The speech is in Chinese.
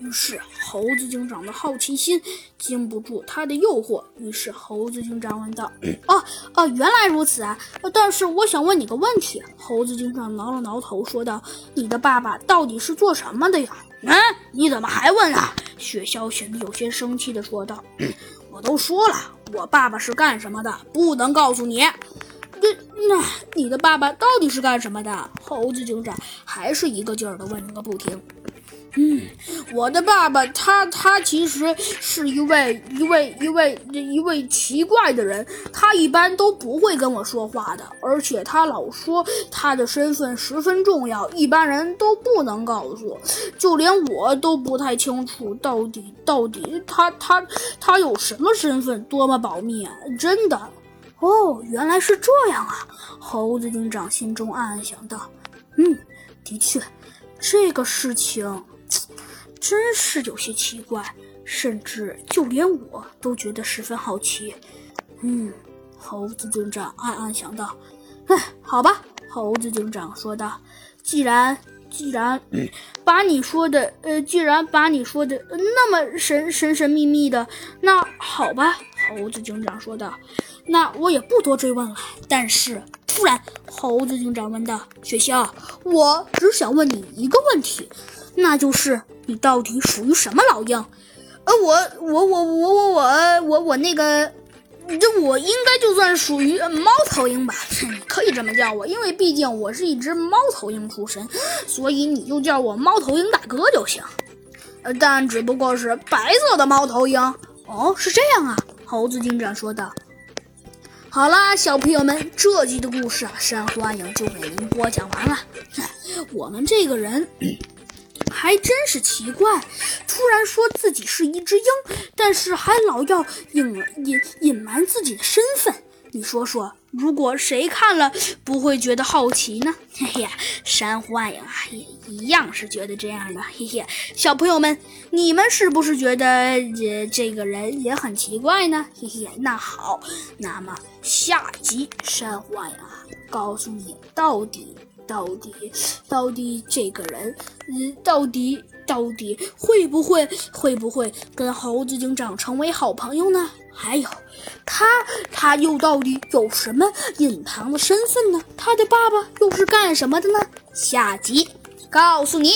于是猴子警长的好奇心经不住他的诱惑，于是猴子警长问道：“哦哦，原来如此啊！但是我想问你个问题。”猴子警长挠了挠头，说道：“你的爸爸到底是做什么的呀？”嗯，你怎么还问啊？雪橇显得有些生气地说道：“我都说了，我爸爸是干什么的，不能告诉你。”那那你的爸爸到底是干什么的？猴子警长还是一个劲儿的问个不停。嗯，我的爸爸他他其实是一位一位一位一位奇怪的人，他一般都不会跟我说话的，而且他老说他的身份十分重要，一般人都不能告诉，就连我都不太清楚到底到底他他他有什么身份，多么保密啊！真的，哦，原来是这样啊！猴子警长心中暗暗想到，嗯，的确，这个事情。真是有些奇怪，甚至就连我都觉得十分好奇。嗯，猴子警长暗暗想到。哎，好吧，猴子警长说道：“既然既然把你说的呃，既然把你说的那么神神神秘秘的，那好吧。”猴子警长说道：“那我也不多追问了。”但是突然，猴子警长问道：“雪橇，我只想问你一个问题。”那就是你到底属于什么老鹰？呃，我我我我我我我我那个，这我应该就算属于猫头鹰吧？可以这么叫我，因为毕竟我是一只猫头鹰出身，所以你就叫我猫头鹰大哥就行。呃，但只不过是白色的猫头鹰。哦，是这样啊，猴子警长说道。好啦，小朋友们，这集的故事啊，珊瑚暗影就给您播讲完了。我们这个人。还真是奇怪，突然说自己是一只鹰，但是还老要隐隐隐瞒自己的身份。你说说，如果谁看了不会觉得好奇呢？嘿嘿，珊瑚暗影啊，也一样是觉得这样的。嘿嘿，小朋友们，你们是不是觉得这这个人也很奇怪呢？嘿嘿，那好，那么下集珊瑚暗影啊，告诉你到底。到底，到底这个人，嗯，到底，到底会不会，会不会跟猴子警长成为好朋友呢？还有，他，他又到底有什么隐藏的身份呢？他的爸爸又是干什么的呢？下集告诉你。